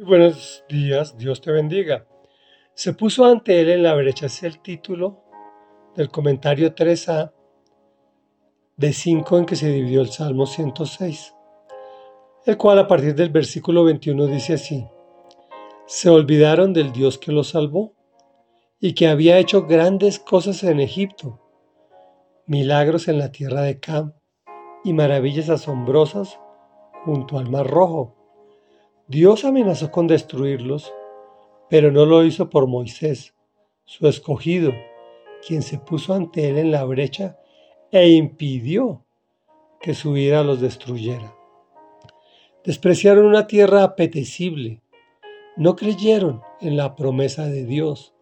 Buenos días, Dios te bendiga. Se puso ante él en la brecha, es el título del comentario 3a de 5 en que se dividió el Salmo 106, el cual a partir del versículo 21 dice así, se olvidaron del Dios que los salvó y que había hecho grandes cosas en Egipto, milagros en la tierra de Cam y maravillas asombrosas junto al Mar Rojo Dios amenazó con destruirlos, pero no lo hizo por Moisés, su escogido, quien se puso ante él en la brecha e impidió que su ira los destruyera. Despreciaron una tierra apetecible, no creyeron en la promesa de Dios,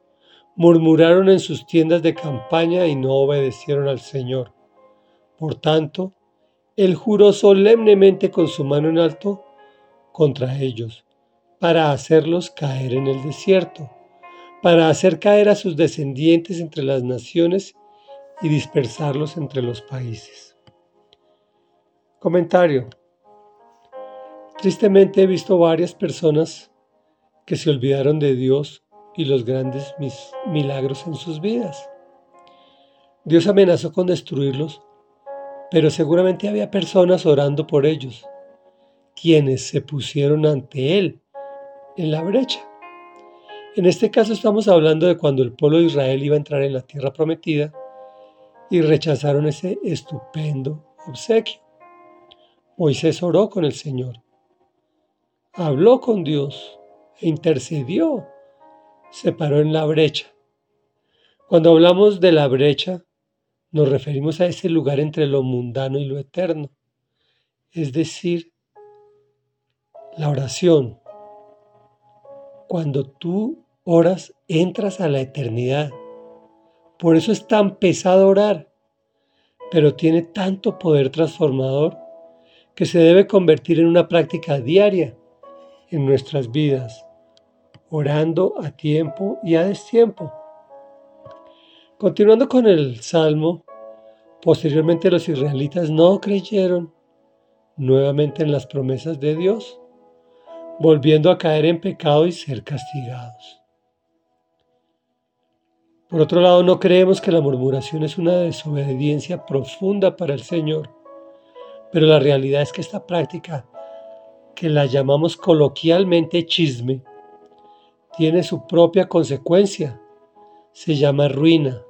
murmuraron en sus tiendas de campaña y no obedecieron al Señor. Por tanto, él juró solemnemente con su mano en alto contra ellos, para hacerlos caer en el desierto, para hacer caer a sus descendientes entre las naciones y dispersarlos entre los países. Comentario. Tristemente he visto varias personas que se olvidaron de Dios y los grandes milagros en sus vidas. Dios amenazó con destruirlos, pero seguramente había personas orando por ellos quienes se pusieron ante él en la brecha. En este caso estamos hablando de cuando el pueblo de Israel iba a entrar en la tierra prometida y rechazaron ese estupendo obsequio. Moisés oró con el Señor, habló con Dios e intercedió, se paró en la brecha. Cuando hablamos de la brecha, nos referimos a ese lugar entre lo mundano y lo eterno, es decir, la oración. Cuando tú oras, entras a la eternidad. Por eso es tan pesado orar, pero tiene tanto poder transformador que se debe convertir en una práctica diaria en nuestras vidas, orando a tiempo y a destiempo. Continuando con el Salmo, posteriormente los israelitas no creyeron nuevamente en las promesas de Dios volviendo a caer en pecado y ser castigados. Por otro lado, no creemos que la murmuración es una desobediencia profunda para el Señor, pero la realidad es que esta práctica, que la llamamos coloquialmente chisme, tiene su propia consecuencia, se llama ruina.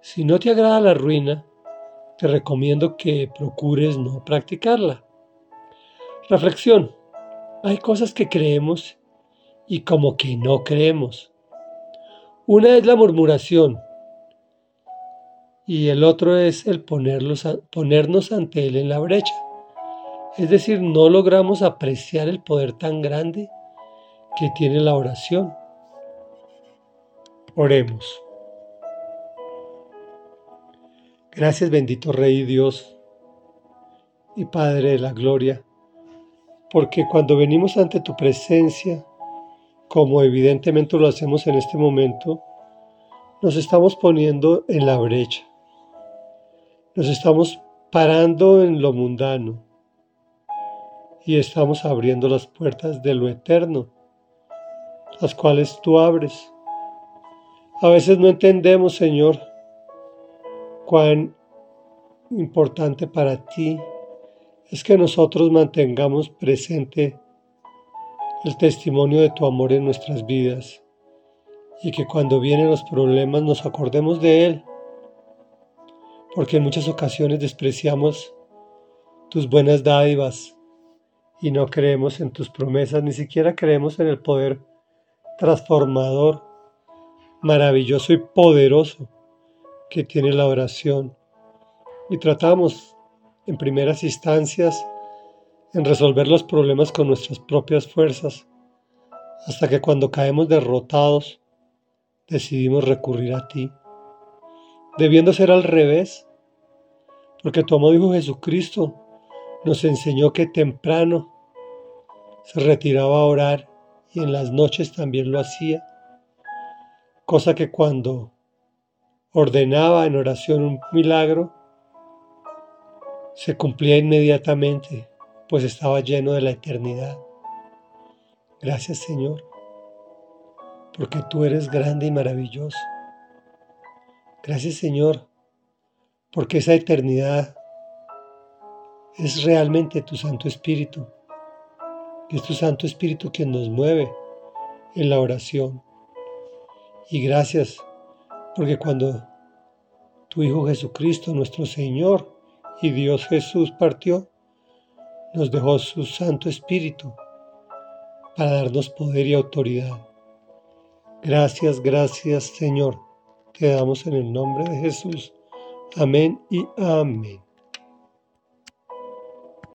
Si no te agrada la ruina, te recomiendo que procures no practicarla. Reflexión. Hay cosas que creemos y como que no creemos. Una es la murmuración y el otro es el ponernos ante Él en la brecha. Es decir, no logramos apreciar el poder tan grande que tiene la oración. Oremos. Gracias bendito Rey Dios y Padre de la Gloria porque cuando venimos ante tu presencia, como evidentemente lo hacemos en este momento, nos estamos poniendo en la brecha, nos estamos parando en lo mundano y estamos abriendo las puertas de lo eterno, las cuales tú abres. A veces no entendemos, Señor, cuán importante para ti es que nosotros mantengamos presente el testimonio de tu amor en nuestras vidas y que cuando vienen los problemas nos acordemos de Él, porque en muchas ocasiones despreciamos tus buenas dádivas y no creemos en tus promesas, ni siquiera creemos en el poder transformador, maravilloso y poderoso que tiene la oración. Y tratamos en primeras instancias en resolver los problemas con nuestras propias fuerzas, hasta que cuando caemos derrotados decidimos recurrir a ti, debiendo ser al revés, porque tu amado Hijo Jesucristo nos enseñó que temprano se retiraba a orar y en las noches también lo hacía, cosa que cuando ordenaba en oración un milagro, se cumplía inmediatamente, pues estaba lleno de la eternidad. Gracias Señor, porque tú eres grande y maravilloso. Gracias Señor, porque esa eternidad es realmente tu Santo Espíritu. Es tu Santo Espíritu quien nos mueve en la oración. Y gracias, porque cuando tu Hijo Jesucristo, nuestro Señor y Dios Jesús partió, nos dejó su Santo Espíritu para darnos poder y autoridad. Gracias, gracias Señor. Te damos en el nombre de Jesús. Amén y amén.